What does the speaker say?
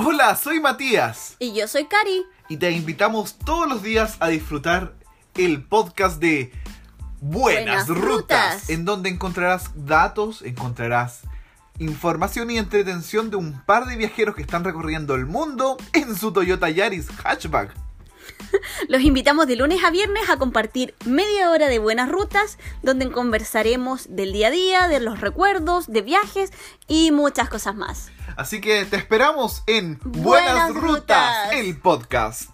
Hola, soy Matías Y yo soy Cari. y te invitamos todos los días a disfrutar el podcast de Buenas, Buenas Rutas, Rutas. en donde encontrarás datos, encontrarás información y entretención de un par de viajeros que están recorriendo el mundo en su Toyota Yaris hatchback. Los invitamos de lunes a viernes a compartir media hora de buenas rutas, donde conversaremos del día a día, de los recuerdos, de viajes y muchas cosas más. Así que te esperamos en Buenas, Buenas Rutas, Rutas. el podcast.